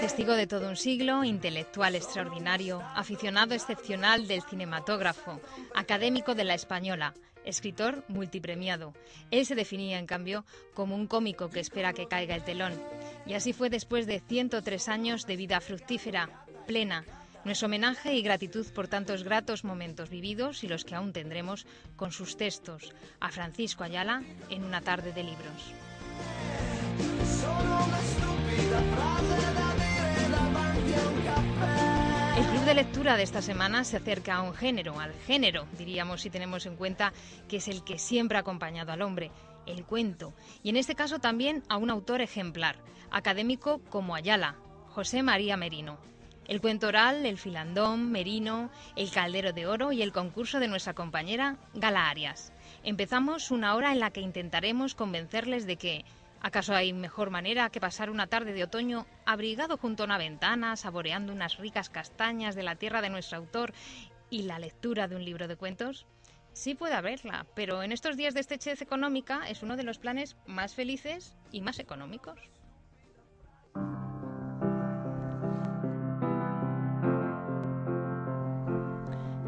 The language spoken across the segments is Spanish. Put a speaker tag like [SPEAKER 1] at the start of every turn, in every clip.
[SPEAKER 1] Testigo de todo un siglo, intelectual extraordinario, aficionado excepcional del cinematógrafo, académico de la española, escritor multipremiado. Él se definía, en cambio, como un cómico que espera que caiga el telón. Y así fue después de 103 años de vida fructífera, plena. Nuestro homenaje y gratitud por tantos gratos momentos vividos y los que aún tendremos con sus textos a Francisco Ayala en una tarde de libros. El club de lectura de esta semana se acerca a un género, al género, diríamos si tenemos en cuenta que es el que siempre ha acompañado al hombre, el cuento, y en este caso también a un autor ejemplar, académico como Ayala, José María Merino. El cuento oral, el filandón, Merino, el caldero de oro y el concurso de nuestra compañera Gala Arias. Empezamos una hora en la que intentaremos convencerles de que ¿Acaso hay mejor manera que pasar una tarde de otoño abrigado junto a una ventana, saboreando unas ricas castañas de la tierra de nuestro autor y la lectura de un libro de cuentos? Sí puede haberla, pero en estos días de estrechez económica es uno de los planes más felices y más económicos.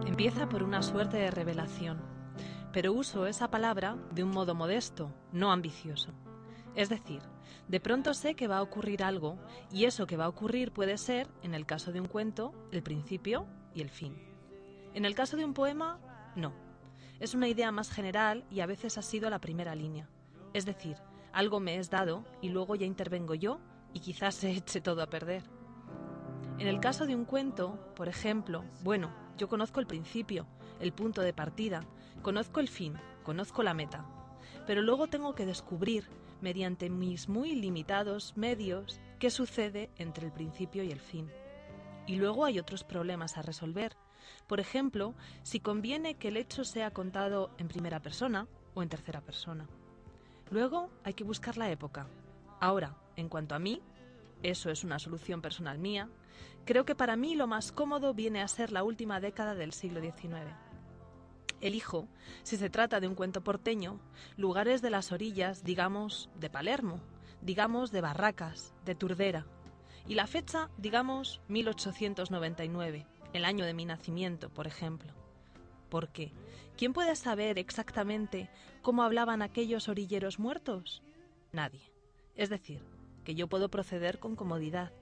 [SPEAKER 2] Empieza por una suerte de revelación, pero uso esa palabra de un modo modesto, no ambicioso. Es decir, de pronto sé que va a ocurrir algo y eso que va a ocurrir puede ser, en el caso de un cuento, el principio y el fin. En el caso de un poema, no. Es una idea más general y a veces ha sido la primera línea. Es decir, algo me es dado y luego ya intervengo yo y quizás se eche todo a perder. En el caso de un cuento, por ejemplo, bueno, yo conozco el principio, el punto de partida, conozco el fin, conozco la meta, pero luego tengo que descubrir mediante mis muy limitados medios qué sucede entre el principio y el fin. Y luego hay otros problemas a resolver. Por ejemplo, si conviene que el hecho sea contado en primera persona o en tercera persona. Luego hay que buscar la época. Ahora, en cuanto a mí, eso es una solución personal mía, creo que para mí lo más cómodo viene a ser la última década del siglo XIX elijo, si se trata de un cuento porteño, lugares de las orillas, digamos, de Palermo, digamos, de Barracas, de Turdera. Y la fecha, digamos, 1899, el año de mi nacimiento, por ejemplo. ¿Por qué? ¿Quién puede saber exactamente cómo hablaban aquellos orilleros muertos? Nadie. Es decir, que yo puedo proceder con comodidad.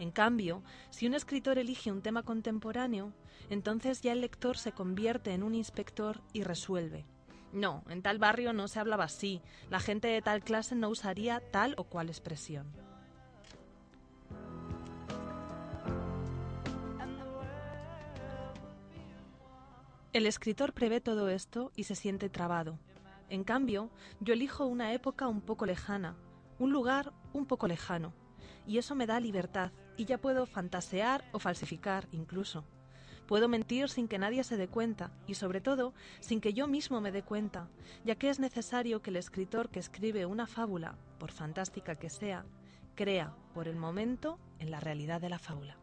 [SPEAKER 2] En cambio, si un escritor elige un tema contemporáneo, entonces ya el lector se convierte en un inspector y resuelve. No, en tal barrio no se hablaba así, la gente de tal clase no usaría tal o cual expresión. El escritor prevé todo esto y se siente trabado. En cambio, yo elijo una época un poco lejana, un lugar un poco lejano, y eso me da libertad, y ya puedo fantasear o falsificar incluso. Puedo mentir sin que nadie se dé cuenta y sobre todo sin que yo mismo me dé cuenta, ya que es necesario que el escritor que escribe una fábula, por fantástica que sea, crea por el momento en la realidad de la fábula.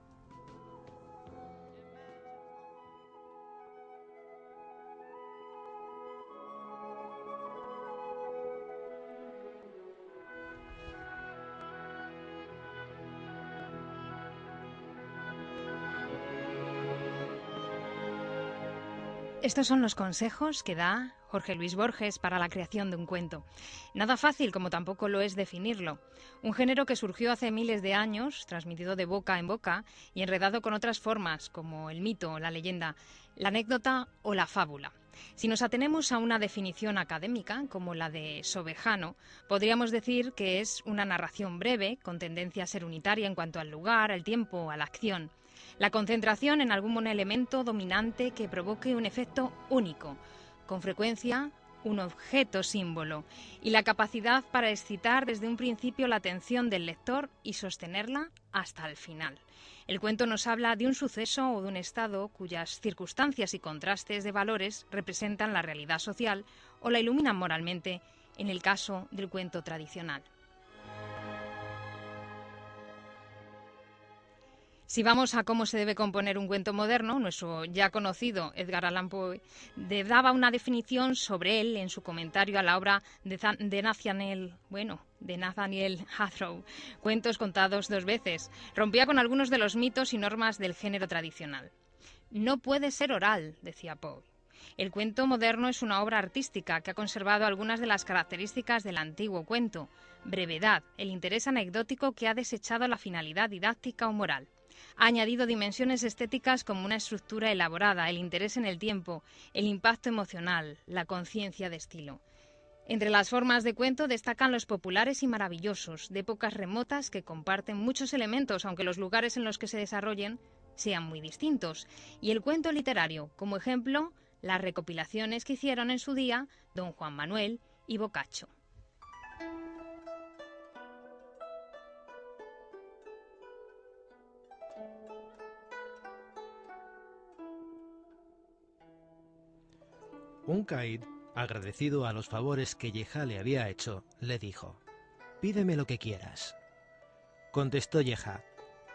[SPEAKER 1] Estos son los consejos que da Jorge Luis Borges para la creación de un cuento. Nada fácil, como tampoco lo es definirlo. Un género que surgió hace miles de años, transmitido de boca en boca y enredado con otras formas, como el mito, la leyenda, la anécdota o la fábula. Si nos atenemos a una definición académica, como la de Sobejano, podríamos decir que es una narración breve, con tendencia a ser unitaria en cuanto al lugar, al tiempo, a la acción. La concentración en algún elemento dominante que provoque un efecto único, con frecuencia un objeto símbolo, y la capacidad para excitar desde un principio la atención del lector y sostenerla hasta el final. El cuento nos habla de un suceso o de un estado cuyas circunstancias y contrastes de valores representan la realidad social o la iluminan moralmente en el caso del cuento tradicional. Si vamos a cómo se debe componer un cuento moderno, nuestro ya conocido Edgar Allan Poe daba una definición sobre él en su comentario a la obra de, Nathaniel, bueno, de Nathaniel Hathrow, Cuentos contados dos veces. Rompía con algunos de los mitos y normas del género tradicional. No puede ser oral, decía Poe. El cuento moderno es una obra artística que ha conservado algunas de las características del antiguo cuento, brevedad, el interés anecdótico que ha desechado la finalidad didáctica o moral. Ha añadido dimensiones estéticas como una estructura elaborada, el interés en el tiempo, el impacto emocional, la conciencia de estilo. Entre las formas de cuento destacan los populares y maravillosos, de épocas remotas que comparten muchos elementos, aunque los lugares en los que se desarrollen sean muy distintos, y el cuento literario, como ejemplo, las recopilaciones que hicieron en su día don Juan Manuel y Boccaccio.
[SPEAKER 3] Un Caid, agradecido a los favores que Yeja le había hecho, le dijo, Pídeme lo que quieras. Contestó Yeja,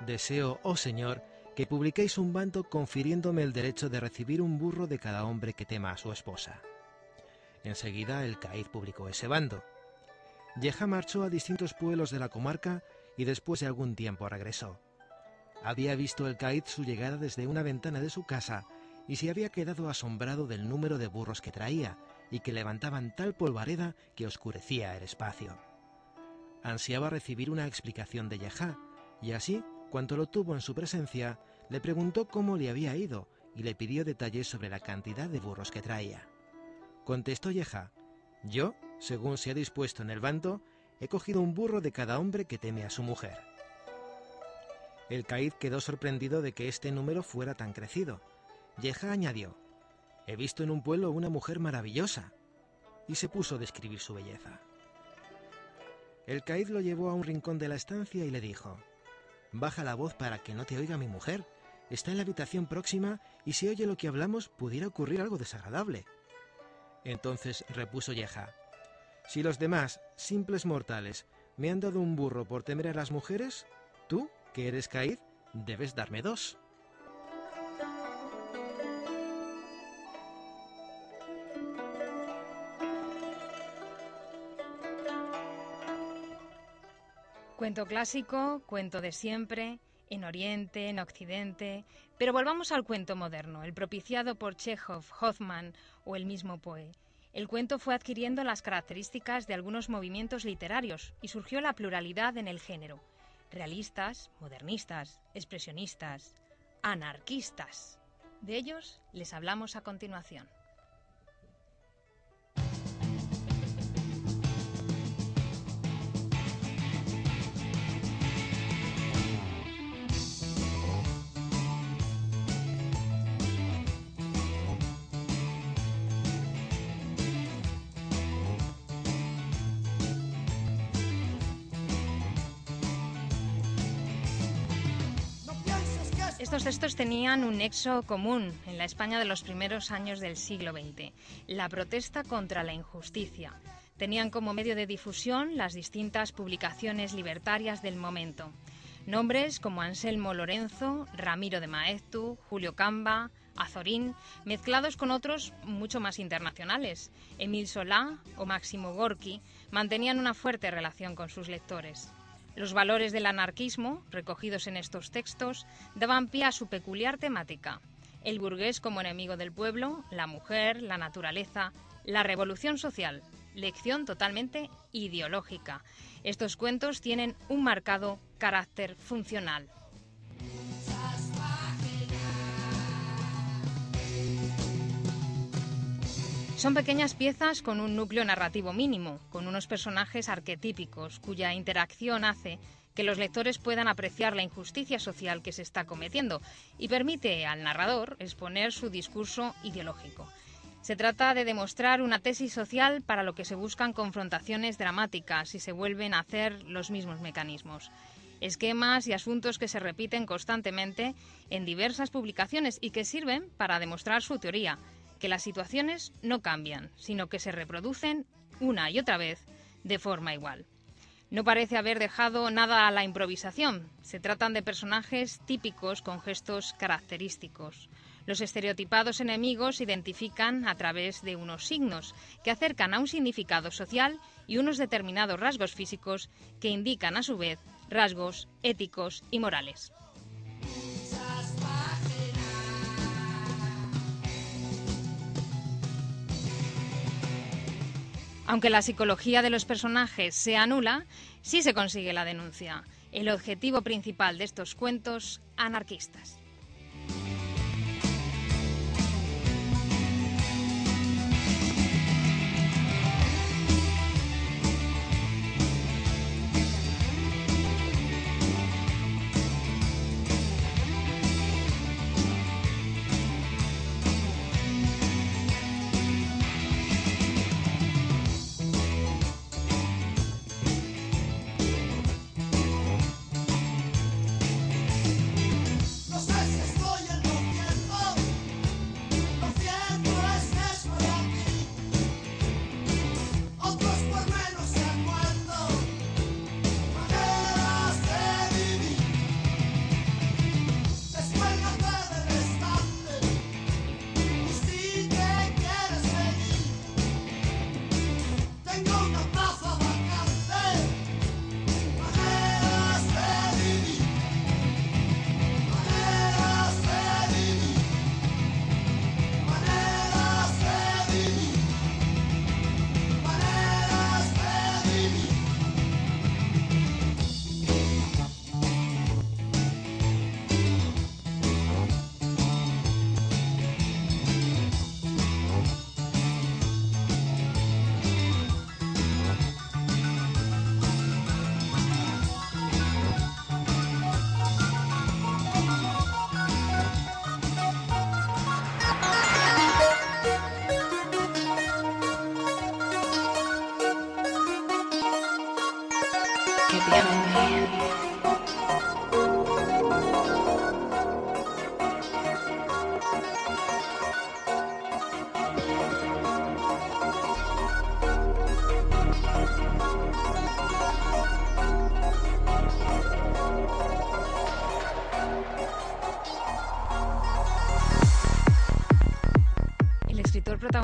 [SPEAKER 3] Deseo, oh Señor, que publiquéis un bando confiriéndome el derecho de recibir un burro de cada hombre que tema a su esposa. Enseguida el Caid publicó ese bando. Yeja marchó a distintos pueblos de la comarca y después de algún tiempo regresó. Había visto el Caid su llegada desde una ventana de su casa y se había quedado asombrado del número de burros que traía y que levantaban tal polvareda que oscurecía el espacio. Ansiaba recibir una explicación de Yahá, y así, cuando lo tuvo en su presencia, le preguntó cómo le había ido y le pidió detalles sobre la cantidad de burros que traía. Contestó Yahá, yo, según se ha dispuesto en el bando, he cogido un burro de cada hombre que teme a su mujer. El caid quedó sorprendido de que este número fuera tan crecido, Yeja añadió, He visto en un pueblo una mujer maravillosa, y se puso a describir su belleza. El caid lo llevó a un rincón de la estancia y le dijo, Baja la voz para que no te oiga mi mujer. Está en la habitación próxima y si oye lo que hablamos pudiera ocurrir algo desagradable. Entonces repuso Yeja, Si los demás, simples mortales, me han dado un burro por temer a las mujeres, tú, que eres caid, debes darme dos.
[SPEAKER 1] Cuento clásico, cuento de siempre, en Oriente, en Occidente. Pero volvamos al cuento moderno, el propiciado por Chekhov, Hoffman o el mismo Poe. El cuento fue adquiriendo las características de algunos movimientos literarios y surgió la pluralidad en el género. Realistas, modernistas, expresionistas, anarquistas. De ellos les hablamos a continuación. Estos textos tenían un nexo común en la España de los primeros años del siglo XX, la protesta contra la injusticia. Tenían como medio de difusión las distintas publicaciones libertarias del momento. Nombres como Anselmo Lorenzo, Ramiro de Maeztu, Julio Camba, Azorín, mezclados con otros mucho más internacionales. Emil Solá o Máximo Gorki mantenían una fuerte relación con sus lectores. Los valores del anarquismo, recogidos en estos textos, daban pie a su peculiar temática. El burgués como enemigo del pueblo, la mujer, la naturaleza, la revolución social, lección totalmente ideológica. Estos cuentos tienen un marcado carácter funcional. Son pequeñas piezas con un núcleo narrativo mínimo, con unos personajes arquetípicos, cuya interacción hace que los lectores puedan apreciar la injusticia social que se está cometiendo y permite al narrador exponer su discurso ideológico. Se trata de demostrar una tesis social para lo que se buscan confrontaciones dramáticas y se vuelven a hacer los mismos mecanismos. Esquemas y asuntos que se repiten constantemente en diversas publicaciones y que sirven para demostrar su teoría, que las situaciones no cambian, sino que se reproducen una y otra vez de forma igual. No parece haber dejado nada a la improvisación. Se tratan de personajes típicos con gestos característicos. Los estereotipados enemigos se identifican a través de unos signos que acercan a un significado social y unos determinados rasgos físicos que indican a su vez rasgos éticos y morales. Aunque la psicología de los personajes sea nula, sí se consigue la denuncia, el objetivo principal de estos cuentos anarquistas.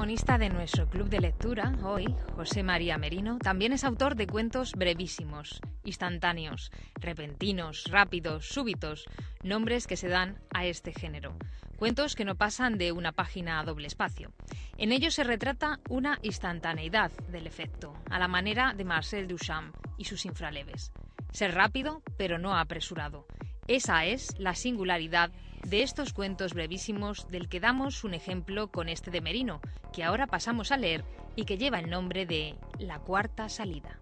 [SPEAKER 1] Protagonista de nuestro club de lectura hoy, José María Merino, también es autor de cuentos brevísimos, instantáneos, repentinos, rápidos, súbitos, nombres que se dan a este género. Cuentos que no pasan de una página a doble espacio. En ellos se retrata una instantaneidad del efecto, a la manera de Marcel Duchamp y sus infraleves. Ser rápido, pero no apresurado. Esa es la singularidad de estos cuentos brevísimos del que damos un ejemplo con este de Merino, que ahora pasamos a leer y que lleva el nombre de La cuarta salida.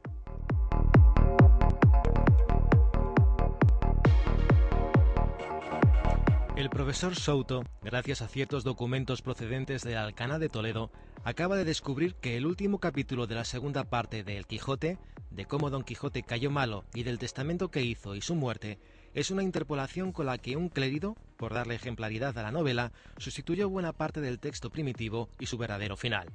[SPEAKER 3] El profesor Souto, gracias a ciertos documentos procedentes de Alcana de Toledo, acaba de descubrir que el último capítulo de la segunda parte de El Quijote, de cómo Don Quijote cayó malo y del testamento que hizo y su muerte, es una interpolación con la que un clérido, por darle ejemplaridad a la novela, sustituyó buena parte del texto primitivo y su verdadero final.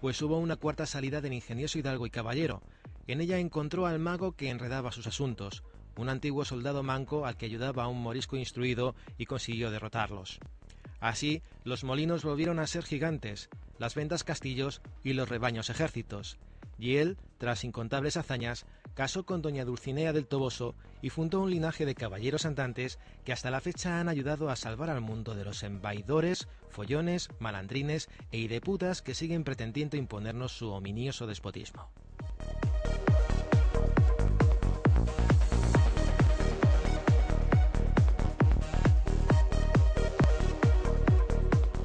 [SPEAKER 3] Pues hubo una cuarta salida del ingenioso hidalgo y caballero. En ella encontró al mago que enredaba sus asuntos, un antiguo soldado manco al que ayudaba a un morisco instruido y consiguió derrotarlos. Así, los molinos volvieron a ser gigantes, las ventas castillos y los rebaños ejércitos, y él, tras incontables hazañas, casó con doña Dulcinea del Toboso y fundó un linaje de caballeros andantes que hasta la fecha han ayudado a salvar al mundo de los embaidores, follones, malandrines e ideputas que siguen pretendiendo imponernos su ominioso despotismo.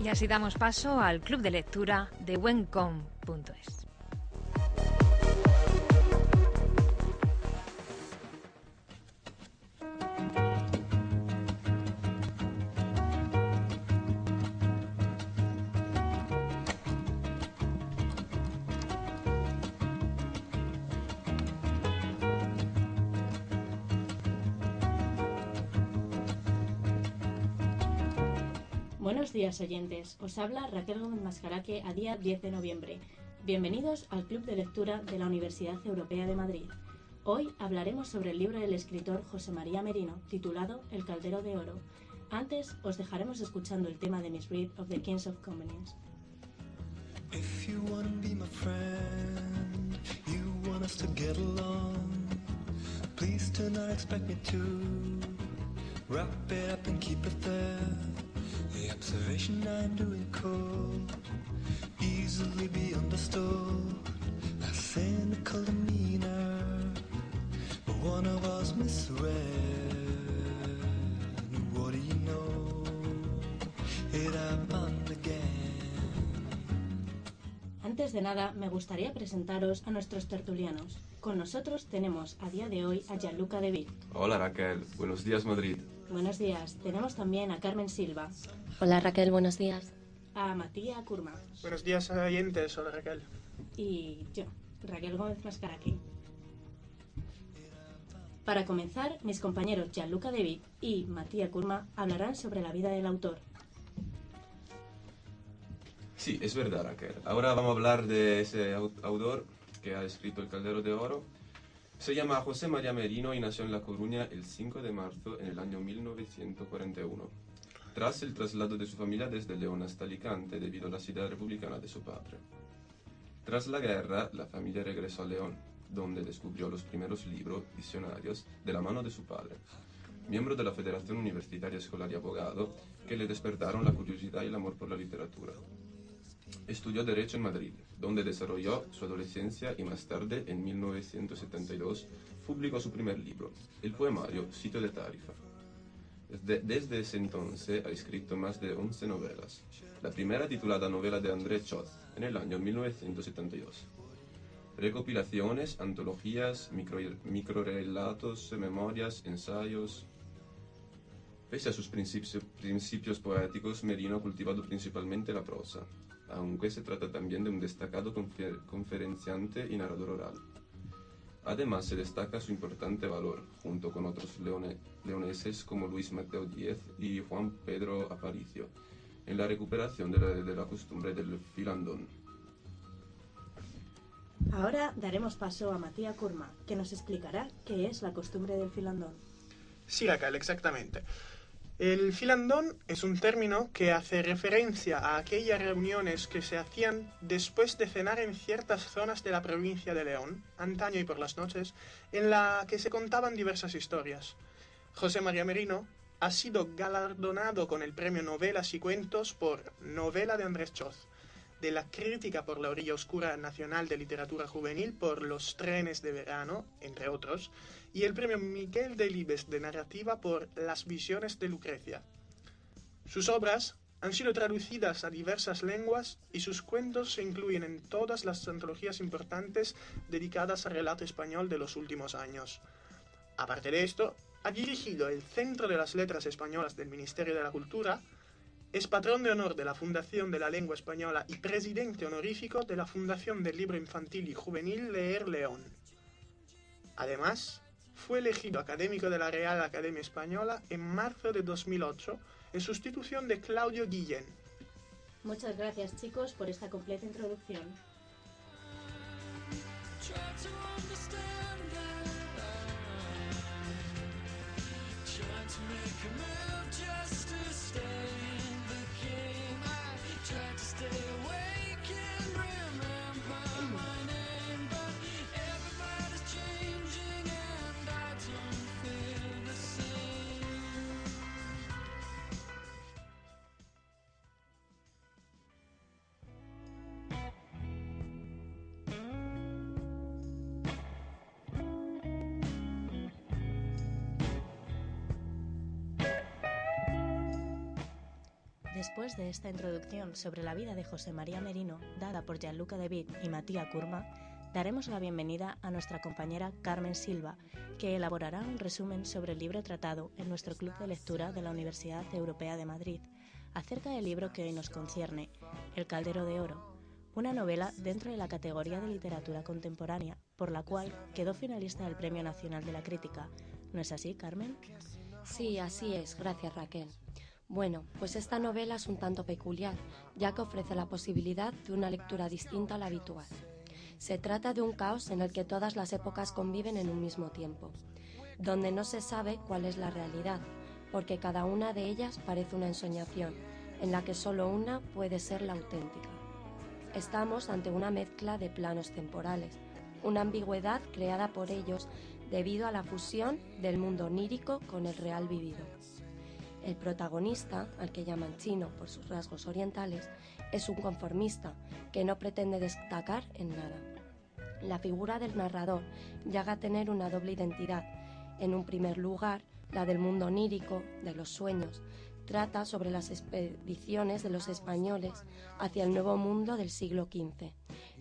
[SPEAKER 1] Y así damos paso al club de lectura de wencom.es.
[SPEAKER 4] Buenos días oyentes, os habla Raquel Gómez Mascaraque a día 10 de noviembre. Bienvenidos al Club de Lectura de la Universidad Europea de Madrid. Hoy hablaremos sobre el libro del escritor José María Merino, titulado El Caldero de Oro. Antes os dejaremos escuchando el tema de Miss Reed of the Kings of Convenience.
[SPEAKER 5] If you wanna be my friend, you want us to get along. Please do not expect me to wrap it up and keep it there. The observation I'm doing could easily be understood. A cynical demeanor, but one of us misread. What do you know? It happened again.
[SPEAKER 4] Antes de nada, me gustaría presentaros a nuestros tertulianos. Con nosotros tenemos a día de hoy a Gianluca De Vic.
[SPEAKER 6] Hola Raquel, buenos días Madrid.
[SPEAKER 4] Buenos días. Tenemos también a Carmen Silva,
[SPEAKER 7] Hola Raquel, buenos días.
[SPEAKER 4] a Matías Kurma
[SPEAKER 8] Buenos días, oyentes. Hola, Raquel.
[SPEAKER 4] y yo, Raquel Gómez Mascaraqui. Para comenzar, mis compañeros Gianluca De Vic y Matías Kurma hablarán sobre la vida del autor.
[SPEAKER 6] Sí, es verdad Raquel. Ahora vamos a hablar de ese au- autor que ha escrito El Caldero de Oro. Se llama José María Merino y nació en La Coruña el 5 de marzo en el año 1941. Tras el traslado de su familia desde León hasta Alicante debido a la ciudad republicana de su padre. Tras la guerra, la familia regresó a León, donde descubrió los primeros libros visionarios de la mano de su padre, miembro de la Federación Universitaria Escolar y Abogado, que le despertaron la curiosidad y el amor por la literatura. Estudió Derecho en Madrid, donde desarrolló su adolescencia y más tarde, en 1972, publicó su primer libro, el poemario Sitio de Tarifa. Desde, desde ese entonces ha escrito más de 11 novelas, la primera titulada Novela de André Chod, en el año 1972. Recopilaciones, antologías, micro, microrelatos, memorias, ensayos, Pese a sus principios, principios poéticos, Merino ha cultivado principalmente la prosa, aunque se trata también de un destacado confer- conferenciante y narrador oral. Además, se destaca su importante valor, junto con otros leone- leoneses como Luis Mateo Díez y Juan Pedro Aparicio, en la recuperación de la, de la costumbre del filandón.
[SPEAKER 4] Ahora daremos paso a Matías Kurma, que nos explicará qué es la costumbre del filandón.
[SPEAKER 8] Sí, Raquel, exactamente. El filandón es un término que hace referencia a aquellas reuniones que se hacían después de cenar en ciertas zonas de la provincia de León, antaño y por las noches, en la que se contaban diversas historias. José María Merino ha sido galardonado con el premio Novelas y Cuentos por Novela de Andrés Choz, de la Crítica por la Orilla Oscura Nacional de Literatura Juvenil por Los Trenes de Verano, entre otros, y el premio Miguel Delibes de Narrativa por Las Visiones de Lucrecia. Sus obras han sido traducidas a diversas lenguas y sus cuentos se incluyen en todas las antologías importantes dedicadas al relato español de los últimos años. Aparte de esto, ha dirigido el Centro de las Letras Españolas del Ministerio de la Cultura, es patrón de honor de la Fundación de la Lengua Española y presidente honorífico de la Fundación del Libro Infantil y Juvenil Leer León. Además, fue elegido académico de la Real Academia Española en marzo de 2008 en sustitución de Claudio Guillén.
[SPEAKER 4] Muchas gracias chicos por esta completa introducción.
[SPEAKER 5] Try to understand that. Trying to make a move
[SPEAKER 4] Después de esta introducción sobre la vida de José María Merino, dada por Gianluca De Vic y Matías Kurma, daremos la bienvenida a nuestra compañera Carmen Silva, que elaborará un resumen sobre el libro tratado en nuestro club de lectura de la Universidad Europea de Madrid, acerca del libro que hoy nos concierne, El Caldero de Oro, una novela dentro de la categoría de literatura contemporánea, por la cual quedó finalista del Premio Nacional de la Crítica. ¿No es así, Carmen?
[SPEAKER 7] Sí, así es, gracias Raquel. Bueno, pues esta novela es un tanto peculiar, ya que ofrece la posibilidad de una lectura distinta a la habitual. Se trata de un caos en el que todas las épocas conviven en un mismo tiempo, donde no se sabe cuál es la realidad, porque cada una de ellas parece una ensoñación, en la que solo una puede ser la auténtica. Estamos ante una mezcla de planos temporales, una ambigüedad creada por ellos debido a la fusión del mundo onírico con el real vivido. El protagonista, al que llaman chino por sus rasgos orientales, es un conformista que no pretende destacar en nada. La figura del narrador llega a tener una doble identidad. En un primer lugar, la del mundo onírico, de los sueños, trata sobre las expediciones de los españoles hacia el nuevo mundo del siglo XV,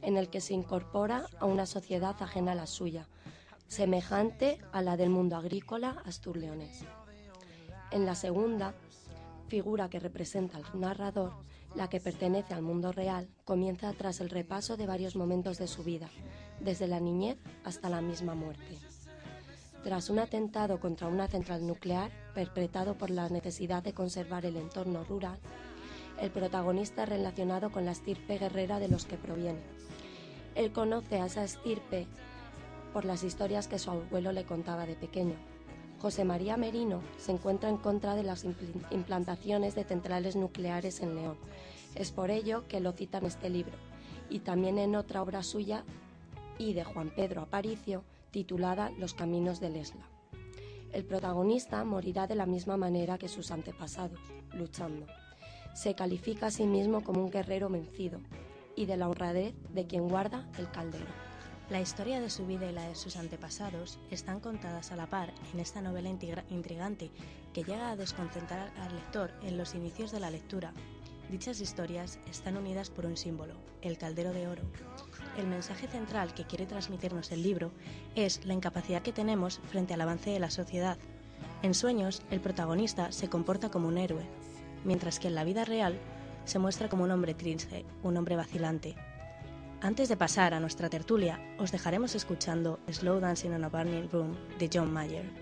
[SPEAKER 7] en el que se incorpora a una sociedad ajena a la suya, semejante a la del mundo agrícola asturleonés. En la segunda, figura que representa al narrador, la que pertenece al mundo real, comienza tras el repaso de varios momentos de su vida, desde la niñez hasta la misma muerte. Tras un atentado contra una central nuclear, perpetrado por la necesidad de conservar el entorno rural, el protagonista es relacionado con la estirpe guerrera de los que proviene. Él conoce a esa estirpe por las historias que su abuelo le contaba de pequeño. José María Merino se encuentra en contra de las implantaciones de centrales nucleares en León. Es por ello que lo cita en este libro y también en otra obra suya y de Juan Pedro Aparicio titulada Los Caminos del Esla. El protagonista morirá de la misma manera que sus antepasados, luchando. Se califica a sí mismo como un guerrero vencido y de la honradez de quien guarda el caldero.
[SPEAKER 4] La historia de su vida y la de sus antepasados están contadas a la par en esta novela intrigante que llega a desconcentrar al lector en los inicios de la lectura. Dichas historias están unidas por un símbolo, el caldero de oro. El mensaje central que quiere transmitirnos el libro es la incapacidad que tenemos frente al avance de la sociedad. En sueños, el protagonista se comporta como un héroe, mientras que en la vida real se muestra como un hombre triste, un hombre vacilante, antes de pasar a nuestra tertulia, os dejaremos escuchando Slow Dancing in a Burning Room de John Mayer.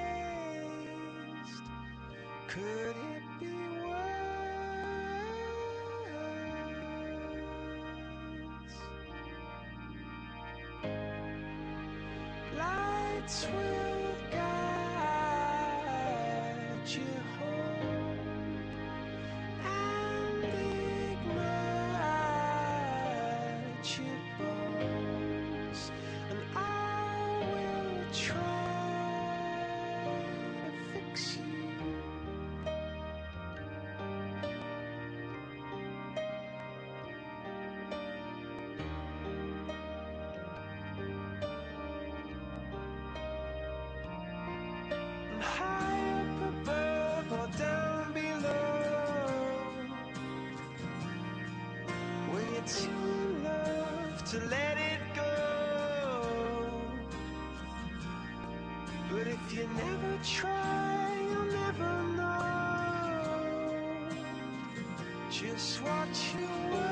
[SPEAKER 9] Could it be worse? Lights will to let it go. But if you never try, you'll never know. Just what you were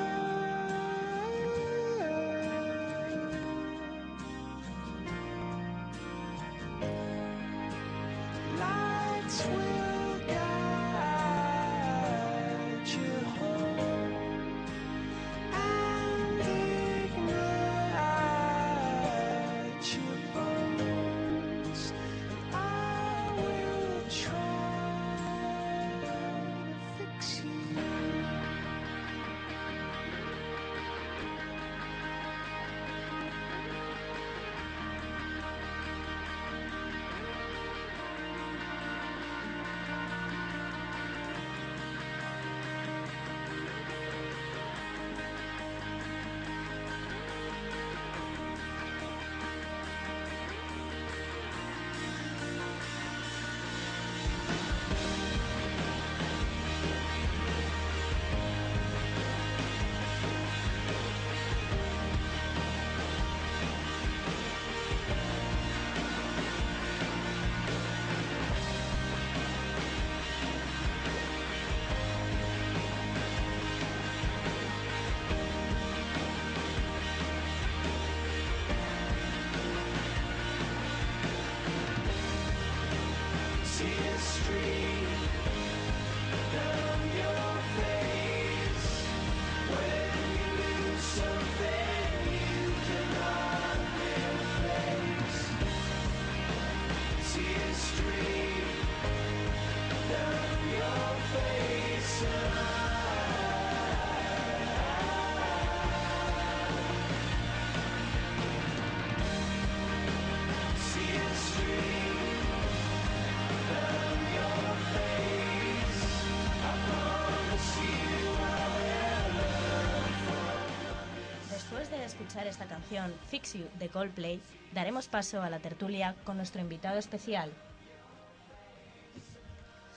[SPEAKER 4] escuchar esta canción Fix You de Coldplay, daremos paso a la tertulia con nuestro invitado especial,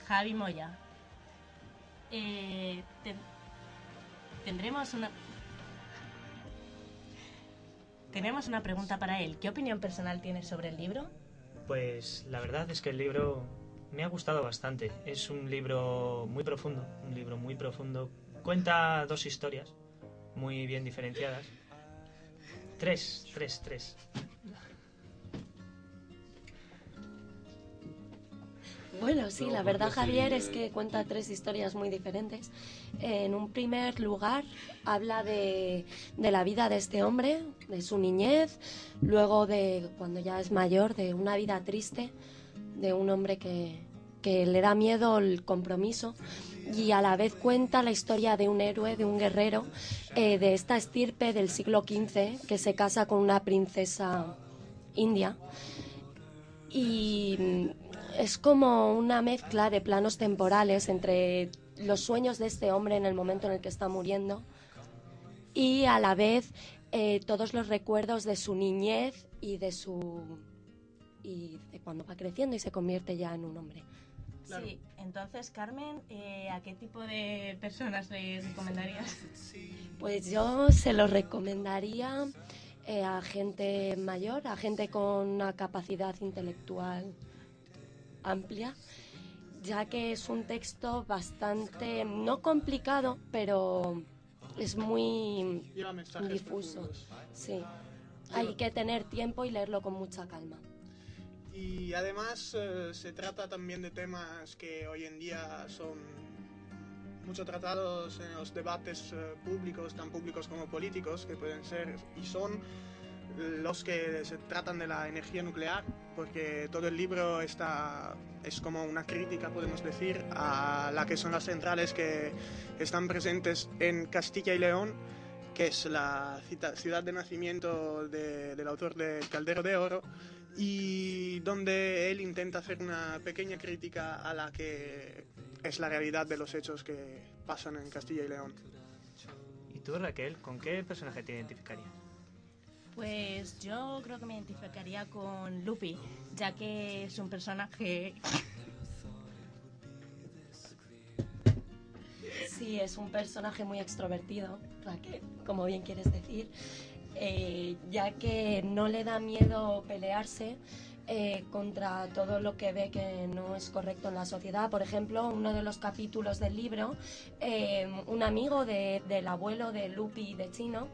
[SPEAKER 4] Javi Moya. Eh, te- tendremos una... Tenemos una pregunta para él. ¿Qué opinión personal tienes sobre el libro?
[SPEAKER 10] Pues la verdad es que el libro me ha gustado bastante. Es un libro muy profundo, un libro muy profundo. Cuenta dos historias muy bien diferenciadas. Tres, tres, tres.
[SPEAKER 7] Bueno, sí, la verdad, Javier, es
[SPEAKER 6] eh,
[SPEAKER 7] que cuenta tres historias muy diferentes. En un primer lugar, habla de, de la vida de este hombre, de su niñez, luego de cuando ya es mayor, de una vida triste, de un hombre que, que le da miedo el compromiso y a la vez cuenta la historia de un héroe, de un guerrero, eh, de esta estirpe del siglo XV que se casa con una princesa india y mm, es como una mezcla de planos temporales entre los sueños de este hombre en el momento en el que está muriendo y a la vez eh, todos los recuerdos de su niñez y de su y de cuando va creciendo y se convierte ya en un hombre.
[SPEAKER 4] Sí, entonces Carmen, eh, ¿a qué tipo de personas le recomendarías?
[SPEAKER 7] Pues yo se lo recomendaría eh, a gente mayor, a gente con una capacidad intelectual amplia, ya que es un texto bastante, no complicado, pero es muy difuso. Sí, hay que tener tiempo y leerlo con mucha calma.
[SPEAKER 8] Y además eh, se trata también de temas que hoy en día son mucho tratados en los debates eh, públicos, tan públicos como políticos, que pueden ser y son los que se tratan de la energía nuclear, porque todo el libro está, es como una crítica, podemos decir, a la que son las centrales que están presentes en Castilla y León, que es la ciudad de nacimiento de- del autor de Caldero de Oro, y donde él intenta hacer una pequeña crítica a la que es la realidad de los hechos que pasan en Castilla y León.
[SPEAKER 10] ¿Y tú, Raquel, con qué personaje te identificarías?
[SPEAKER 4] Pues yo creo que me identificaría con Lupi, ya que es un personaje...
[SPEAKER 7] Sí, es un personaje muy extrovertido, Raquel, como bien quieres decir, eh, ya que no le da miedo pelearse eh, contra todo lo que ve que no es correcto en la sociedad. Por ejemplo, uno de los capítulos del libro, eh, un amigo de- del abuelo de Lupi de Chino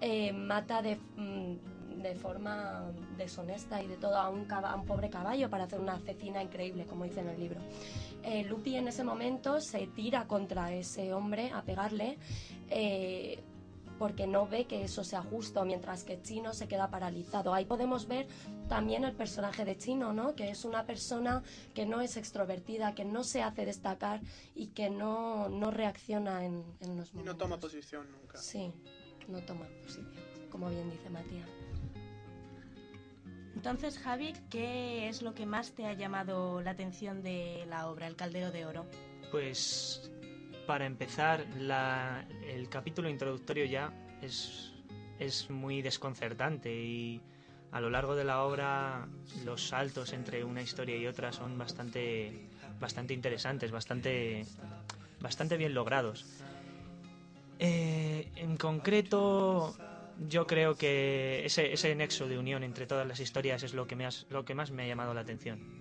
[SPEAKER 7] eh, mata de, mm, de forma deshonesta y de todo a un, pobre caballo para hacer una cecina increíble, como dice en el libro. Lupi en ese momento se tira contra ese hombre a pegarle porque no ve que eso sea justo, mientras que Chino se queda paralizado. Ahí podemos ver también el personaje de Chino, ¿no? que es una persona que no es extrovertida, que no se hace destacar y que no, no reacciona en, en los
[SPEAKER 8] Y
[SPEAKER 7] momentos.
[SPEAKER 8] no toma posición nunca.
[SPEAKER 7] Sí, no toma posición, como bien dice Matías.
[SPEAKER 4] Entonces, Javi, ¿qué es lo que más te ha llamado la atención de la obra, El Caldero de Oro?
[SPEAKER 10] Pues para empezar, el capítulo introductorio ya es, es muy desconcertante y a lo largo de la obra los saltos entre una historia y otra son bastante, bastante interesantes, bastante, bastante bien logrados. Eh, en concreto, yo creo que ese, ese nexo de unión entre todas las historias es lo que, me lo que más me ha llamado la atención.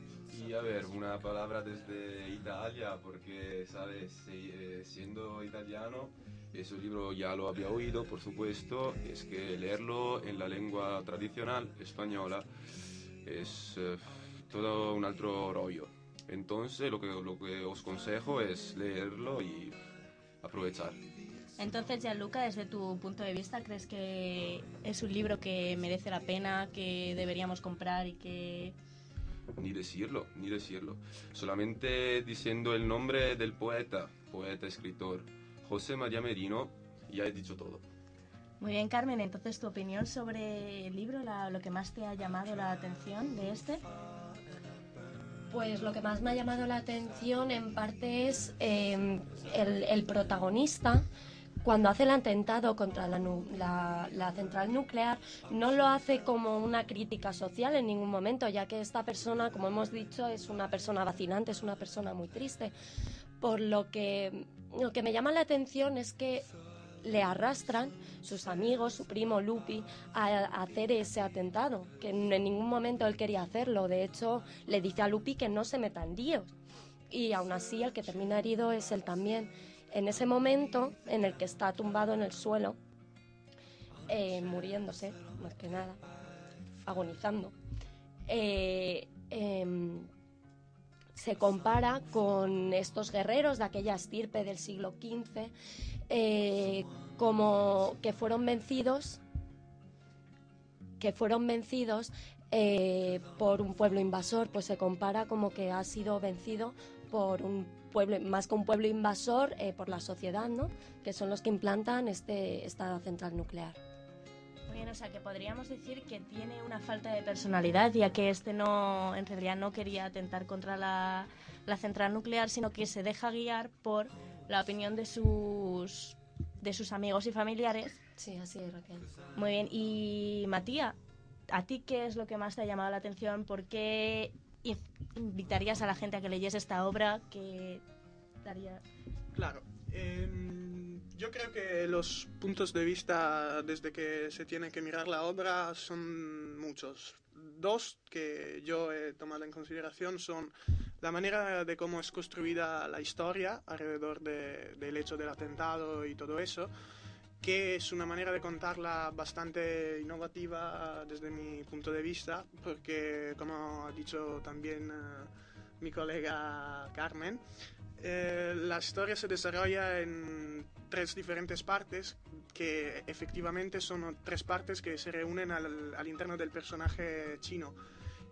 [SPEAKER 6] Y a ver, una palabra desde Italia, porque, ¿sabes? Eh, siendo italiano, ese libro ya lo había oído, por supuesto, es que leerlo en la lengua tradicional española es eh, todo un otro rollo. Entonces, lo que, lo que os consejo es leerlo y aprovechar.
[SPEAKER 4] Entonces, Gianluca, desde tu punto de vista, ¿crees que es un libro que merece la pena, que deberíamos comprar y que...
[SPEAKER 6] Ni decirlo, ni decirlo. Solamente diciendo el nombre del poeta, poeta, escritor, José María Merino, ya he dicho todo.
[SPEAKER 4] Muy bien, Carmen, entonces tu opinión sobre el libro, la- lo que más te ha llamado la atención de este.
[SPEAKER 7] Pues lo que más me ha llamado la atención en parte es eh, el, el protagonista cuando hace el atentado contra la, la- la central nuclear, no lo hace como una crítica social en ningún momento, ya que esta persona, como hemos dicho, es una persona vacilante, es una persona muy triste. Por lo que lo que me llama la atención es que le arrastran sus amigos, su primo Lupi, a, hacer ese atentado, que en, ningún momento él quería hacerlo. De hecho, le dice a Lupi que no se meta en líos. Y aún así, el que termina herido es él también. En ese momento en el que está tumbado en el suelo, eh, muriéndose, más que nada, agonizando, eh, em, se compara con estos guerreros de aquella estirpe del siglo XV, eh, como que fueron vencidos, que fueron vencidos por un pueblo invasor, pues se compara como que ha sido vencido por un pueblo, más que un pueblo invasor, eh, por la sociedad, ¿no? Que son los que implantan este, esta central nuclear.
[SPEAKER 4] Muy bien, o sea que podríamos decir que tiene una falta de personalidad, ya que este no, en realidad no quería atentar contra la, la central nuclear, sino que se deja guiar por la opinión de sus, de sus amigos y familiares.
[SPEAKER 7] Sí, así es, Raquel.
[SPEAKER 4] Muy bien, y Matías, ¿a ti qué es lo que más te ha llamado la atención? ¿Por qué invitarías a la gente a que leyese esta obra? que daría...
[SPEAKER 8] Claro. em, yo creo que los puntos de vista desde que se tiene que mirar la obra son muchos. Dos que yo he tomado en consideración son la manera de cómo es construida la historia alrededor de- del hecho del atentado y todo eso, que es una manera de contarla bastante innovativa desde mi punto de vista, porque como ha dicho también eh, mi colega Carmen, eh, la historia se desarrolla en tres diferentes partes que efectivamente son tres partes que se reúnen al, al interno del personaje chino.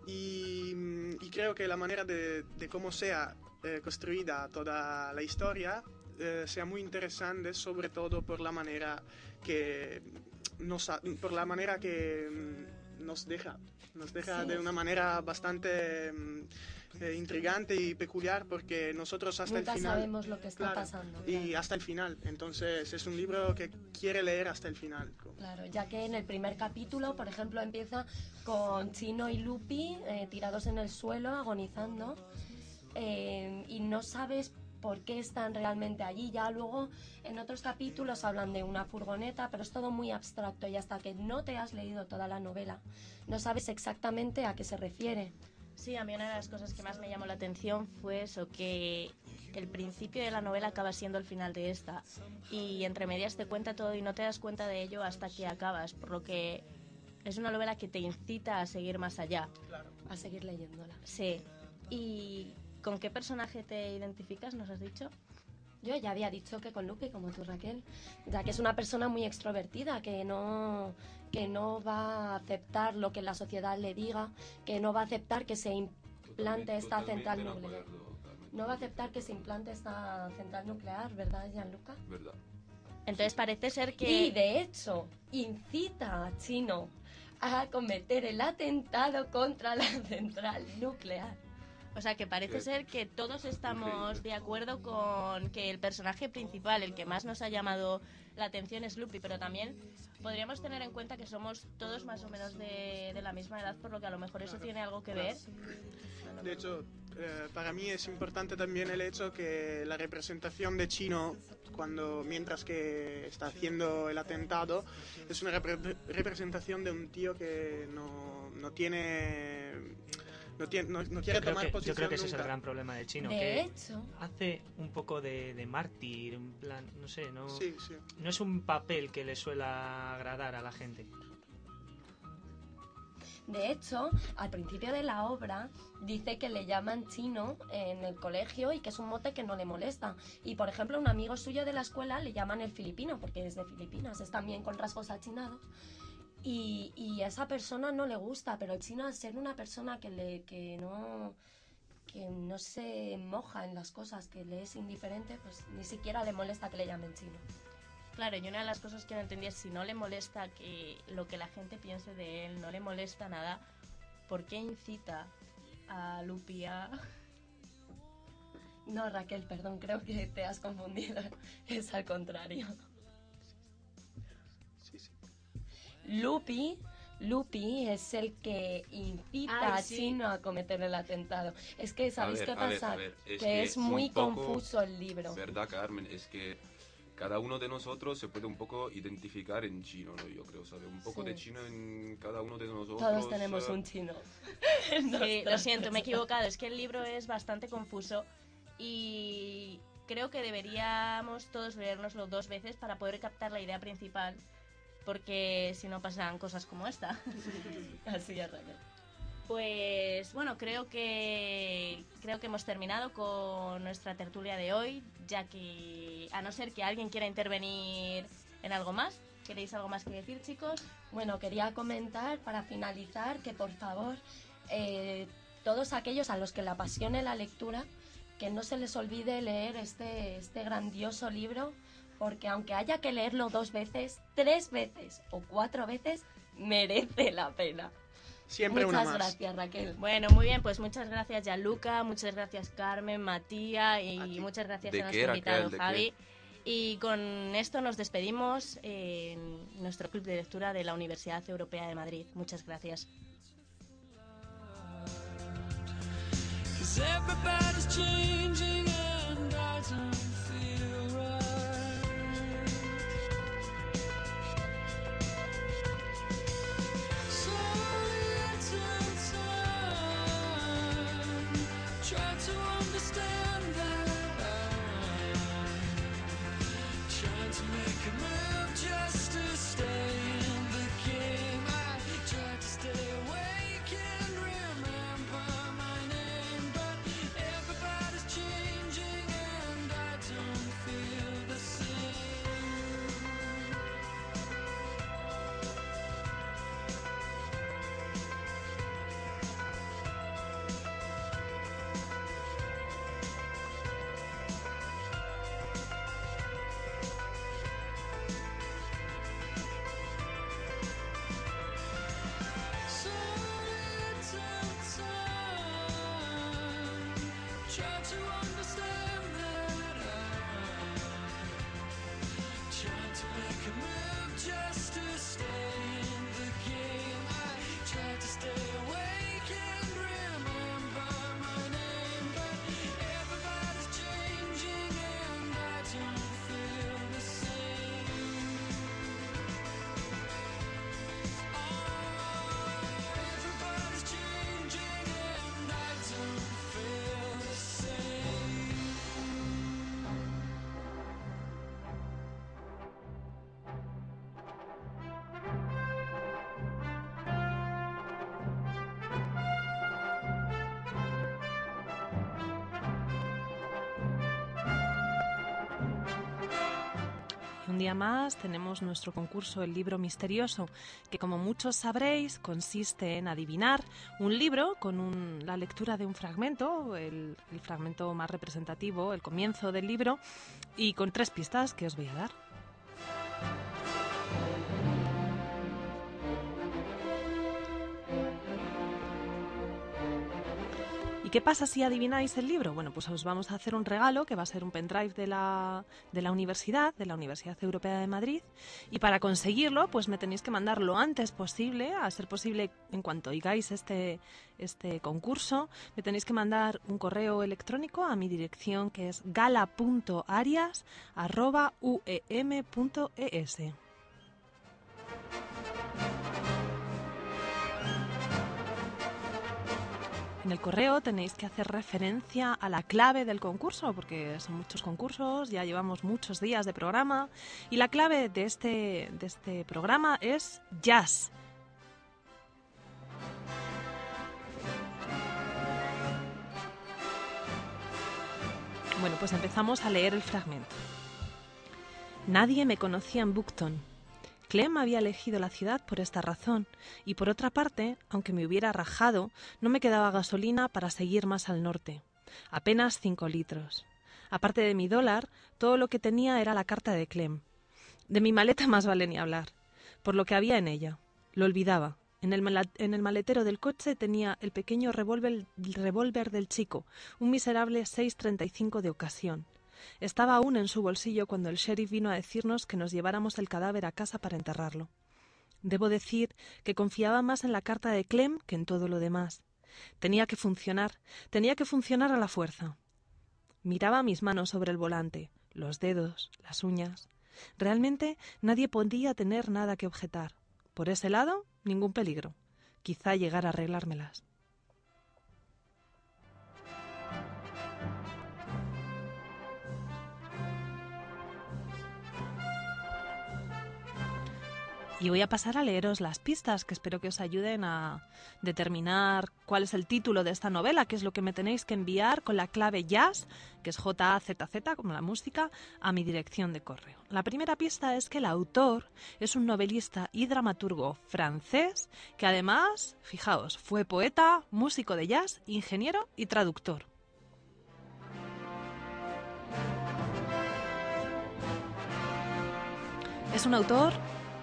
[SPEAKER 8] Y, y creo que la manera de, de cómo sea eh, construida toda la historia eh, sea muy interesante, sobre todo por la manera que nos, por la manera que mm, nos deja, nos deja
[SPEAKER 7] Sí.
[SPEAKER 8] de una manera bastante mm, eh, intrigante y peculiar porque nosotros hasta
[SPEAKER 7] Nunca
[SPEAKER 8] el final
[SPEAKER 7] sabemos lo que está
[SPEAKER 8] Claro,
[SPEAKER 7] pasando.
[SPEAKER 8] y
[SPEAKER 7] claro.
[SPEAKER 8] hasta el final. Entonces es un libro que quiere leer hasta el final.
[SPEAKER 7] Claro, ya que en el primer capítulo, por ejemplo, empieza con Chino y Lupi eh, tirados en el suelo, agonizando, eh, y no sabes por qué están realmente allí. Ya luego en otros capítulos hablan de una furgoneta, pero es todo muy abstracto y hasta que no te has leído toda la novela, no sabes exactamente a qué se refiere.
[SPEAKER 4] Sí, a mí una de las cosas que más me llamó la atención fue eso, que el principio de la novela acaba siendo el final de esta. Y entre medias te cuenta todo y no te das cuenta de ello hasta que acabas, por lo que es una novela que te incita a seguir más allá.
[SPEAKER 7] A seguir leyéndola.
[SPEAKER 4] Sí. ¿Y con qué personaje te identificas, nos has dicho?
[SPEAKER 7] Yo ya había dicho que con Lupe, como tú Raquel, ya que es una persona muy extrovertida, que no, que no va a aceptar lo que la sociedad le diga, que no va a aceptar que se implante esta central nuclear. No va a aceptar que se implante esta central nuclear, ¿verdad, Gianluca?
[SPEAKER 6] ¿Verdad?
[SPEAKER 4] Entonces parece ser que...
[SPEAKER 7] Y de hecho, incita a Chino a cometer el atentado contra la central nuclear.
[SPEAKER 4] O sea, que parece ser que todos estamos de acuerdo con que el personaje principal, el que más nos ha llamado la atención es Lupi, pero también podríamos tener en cuenta que somos todos más o menos de, de la misma edad, por lo que a lo mejor eso tiene algo que ver.
[SPEAKER 8] De hecho, eh, para mí es importante también el hecho que la representación de Chino, cuando mientras que está haciendo el atentado, es una repre- representación de un tío que no, no tiene, no tiene, no, no quiere
[SPEAKER 10] Yo creo,
[SPEAKER 8] tomar
[SPEAKER 10] que,
[SPEAKER 8] posición
[SPEAKER 10] yo creo que ese es el gran problema de Chino,
[SPEAKER 7] de
[SPEAKER 10] que
[SPEAKER 7] hecho,
[SPEAKER 10] hace un poco de, de mártir, en plan, no sé, no,
[SPEAKER 8] Sí, sí.
[SPEAKER 10] no es un papel que le suela agradar a la gente.
[SPEAKER 7] De hecho, al principio de la obra dice que le llaman chino en el colegio y que es un mote que no le molesta. Y por ejemplo, un amigo suyo de la escuela le llaman el filipino porque es de Filipinas, es también con rasgos achinados. Y, y a esa persona no le gusta, pero el chino al ser una persona que, le, que, no, que no se moja en las cosas, que le es indiferente, pues ni siquiera le molesta que le llamen chino.
[SPEAKER 4] Claro, y una de las cosas que no entendía es si no le molesta que lo que la gente piense de él, no le molesta nada, ¿por qué incita a Lupi a...
[SPEAKER 7] No, Raquel, perdón, creo que te has confundido. Es al contrario. Lupi, Lupi es el que incita
[SPEAKER 4] Ay,
[SPEAKER 7] a
[SPEAKER 4] sí.
[SPEAKER 7] Chino a cometer el atentado. Es que, ¿sabéis
[SPEAKER 6] ver,
[SPEAKER 7] qué
[SPEAKER 6] a ver,
[SPEAKER 7] pasa?
[SPEAKER 6] a ver, es
[SPEAKER 7] que es
[SPEAKER 6] un
[SPEAKER 7] muy
[SPEAKER 6] poco-
[SPEAKER 7] confuso el libro.
[SPEAKER 6] ¿Verdad, Carmen? Es que cada uno de nosotros se puede un poco identificar en chino, ¿no? Yo creo, ¿sabes? Un poco
[SPEAKER 7] Sí.
[SPEAKER 6] de chino en cada uno de nosotros.
[SPEAKER 7] Todos tenemos
[SPEAKER 6] eh,
[SPEAKER 7] un chino.
[SPEAKER 4] Sí, lo siento, me he equivocado. Es que el libro es bastante confuso y creo que deberíamos todos leérnoslo dos veces para poder captar la idea principal, porque si no pasan cosas como esta.
[SPEAKER 7] Así es, Raquel.
[SPEAKER 4] Pues bueno, creo que creo que hemos terminado con nuestra tertulia de hoy, ya que a no ser que alguien quiera intervenir en algo más, ¿queréis algo más que decir, chicos?
[SPEAKER 7] Bueno, quería comentar para finalizar que por favor eh, todos aquellos a los que le apasione la lectura, que no se les olvide leer este, este grandioso libro, porque aunque haya que leerlo dos veces, tres veces o cuatro veces, merece la pena.
[SPEAKER 8] Siempre
[SPEAKER 7] Muchas
[SPEAKER 8] una más.
[SPEAKER 7] gracias, Raquel.
[SPEAKER 4] Bueno, muy bien, pues muchas gracias Gianluca, muchas gracias Carmen, Matías y muchas gracias
[SPEAKER 6] ¿De
[SPEAKER 4] a nuestro invitado
[SPEAKER 6] Raquel? ¿De
[SPEAKER 4] Javi. Y con esto nos despedimos en nuestro club de lectura de la Universidad Europea de Madrid. Muchas gracias.
[SPEAKER 11] everybody's changing
[SPEAKER 2] un día más tenemos nuestro concurso El libro misterioso, que como muchos sabréis consiste en adivinar un libro con un- la lectura de un fragmento, el, el fragmento más representativo, el comienzo del libro, y con tres pistas que os voy a dar. ¿Y qué pasa si adivináis el libro? Bueno, pues os vamos a hacer un regalo que va a ser un pendrive de la, de la universidad, de la Universidad Europea de Madrid. Y para conseguirlo, pues me tenéis que mandar lo antes posible, a ser posible en cuanto oigáis este, este concurso, me tenéis que mandar un correo electrónico a mi dirección que es gala.arias.uem.es. En el correo tenéis que hacer referencia a la clave del concurso, porque son muchos concursos, ya llevamos muchos días de programa, y la clave de este, de este programa es jazz. Bueno, pues empezamos a leer el fragmento. Nadie me conocía en Buckton. Clem había elegido la ciudad por esta razón, y por otra parte, aunque me hubiera rajado, no me quedaba gasolina para seguir más al norte. Apenas cinco litros. Aparte de mi dólar, todo lo que tenía era la carta de Clem. De mi maleta más vale ni hablar, por lo que había en ella. Lo olvidaba. En el, maletero del coche tenía el pequeño revólver del chico, un miserable 6.35 de ocasión. Estaba aún en su bolsillo cuando el sheriff vino a decirnos que nos lleváramos el cadáver a casa para enterrarlo. Debo decir que confiaba más en la carta de Clem que en todo lo demás. Tenía que funcionar, tenía que funcionar a la fuerza. Miraba mis manos sobre el volante, los dedos, las uñas. Realmente nadie podía tener nada que objetar. Por ese lado, ningún peligro. Quizá llegar a arreglármelas. Y voy a pasar a leeros las pistas que espero que os ayuden a determinar cuál es el título de esta novela, que es lo que me tenéis que enviar con la clave jazz, que es J-A-Z-Z, como la música, a mi dirección de correo. La primera pista es que el autor es un novelista y dramaturgo francés que además, fijaos, fue poeta, músico de jazz, ingeniero y traductor. Es un autor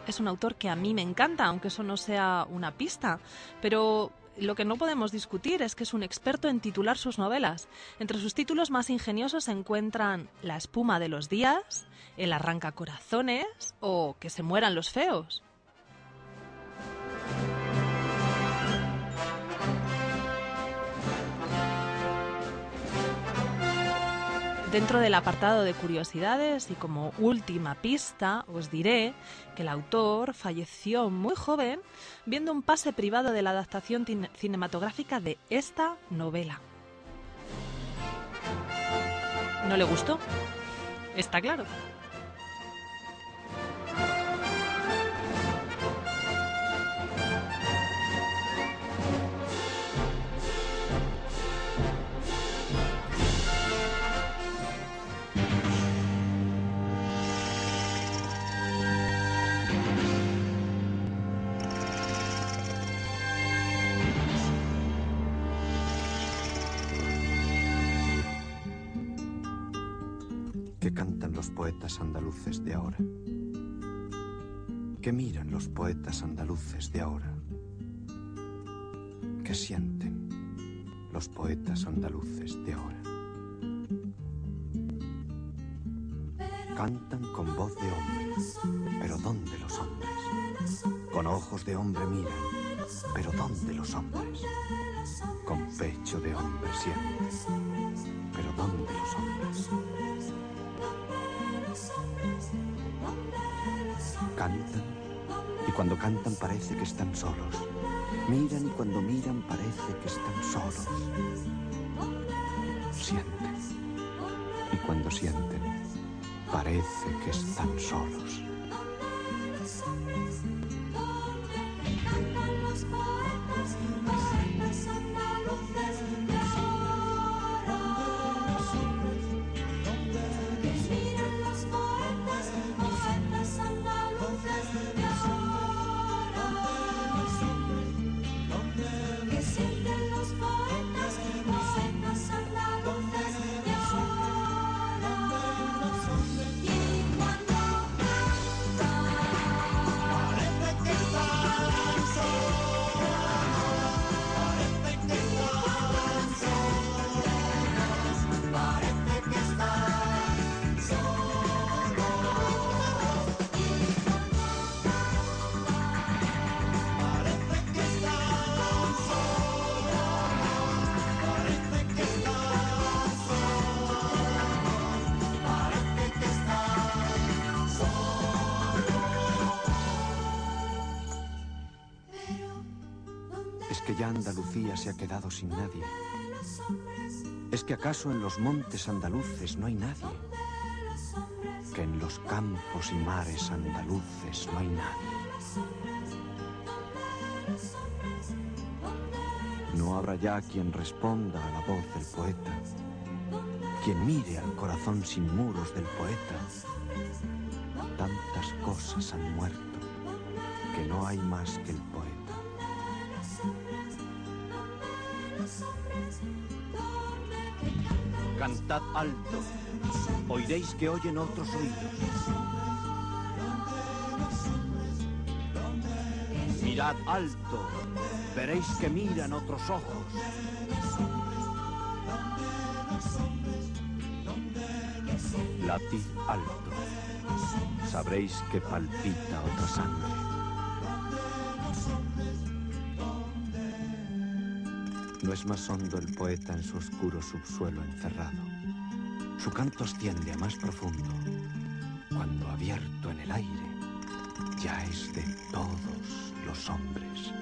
[SPEAKER 2] es un autor que a mí me encanta, aunque eso no sea una pista, pero lo que no podemos discutir es que es un experto en titular sus novelas. Entre sus títulos más ingeniosos se encuentran La espuma de los días, El arranca corazones o Que se mueran los feos. Dentro del apartado de curiosidades y como última pista os diré que el autor falleció muy joven viendo un pase privado de la adaptación cinematográfica de esta novela. ¿No le gustó? Está claro.
[SPEAKER 12] Andaluces de ahora? ¿Qué miran los poetas andaluces de ahora? ¿Qué sienten los poetas andaluces de ahora? Cantan con voz de hombre, pero ¿dónde los hombres? Con ojos de hombre miran, pero ¿dónde los hombres? Con pecho de hombre sienten, pero ¿dónde los hombres? Cantan y cuando cantan parece que están solos. Miran y cuando miran parece que están solos. Sienten y cuando sienten parece que están solos. Andalucía se ha quedado sin nadie. Es que acaso en los montes andaluces no hay nadie. Que en los campos y mares andaluces no hay nadie. No habrá ya quien responda a la voz del poeta, quien mire al corazón sin muros del poeta. Tantas cosas han muerto que no hay más que el poeta. Cantad alto, oiréis que oyen otros oídos. Mirad alto, veréis que miran otros ojos. Latid alto, sabréis que palpita otra sangre. No es más hondo el poeta en su oscuro subsuelo encerrado. Su canto asciende a más profundo, cuando abierto en el aire, ya es de todos los hombres.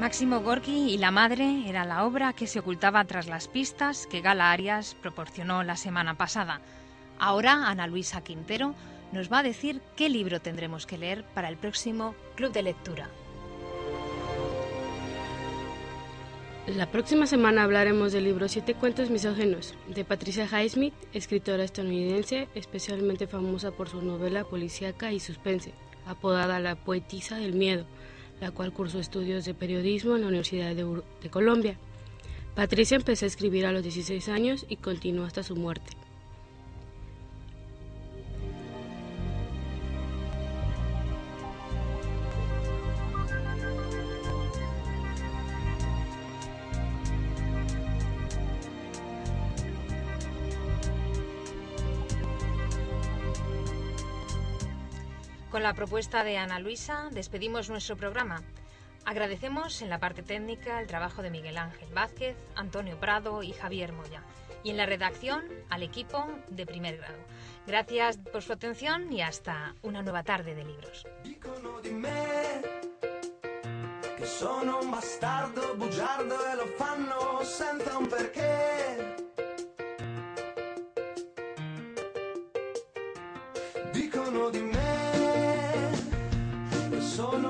[SPEAKER 1] Máximo Gorki y la madre era la obra que se ocultaba tras las pistas que Gala Arias proporcionó la semana pasada. Ahora Ana Luisa Quintero nos va a decir qué libro tendremos que leer para el próximo Club de Lectura.
[SPEAKER 13] La próxima semana hablaremos del libro Siete cuentos misógenos de Patricia Highsmith, escritora estadounidense especialmente famosa por su novela policíaca y suspense, apodada La poetisa del miedo, la cual cursó estudios de periodismo en la Universidad de, Colombia. Patricia empezó a escribir a los 16 años y continuó hasta su muerte.
[SPEAKER 1] Con la propuesta de Ana Luisa despedimos nuestro programa. Agradecemos en la parte técnica el trabajo de Miguel Ángel Vázquez, Antonio Prado y Javier Moya. Y en la redacción al equipo de primer grado. Gracias por su atención y hasta una nueva tarde de libros.
[SPEAKER 9] Dicono di me, sono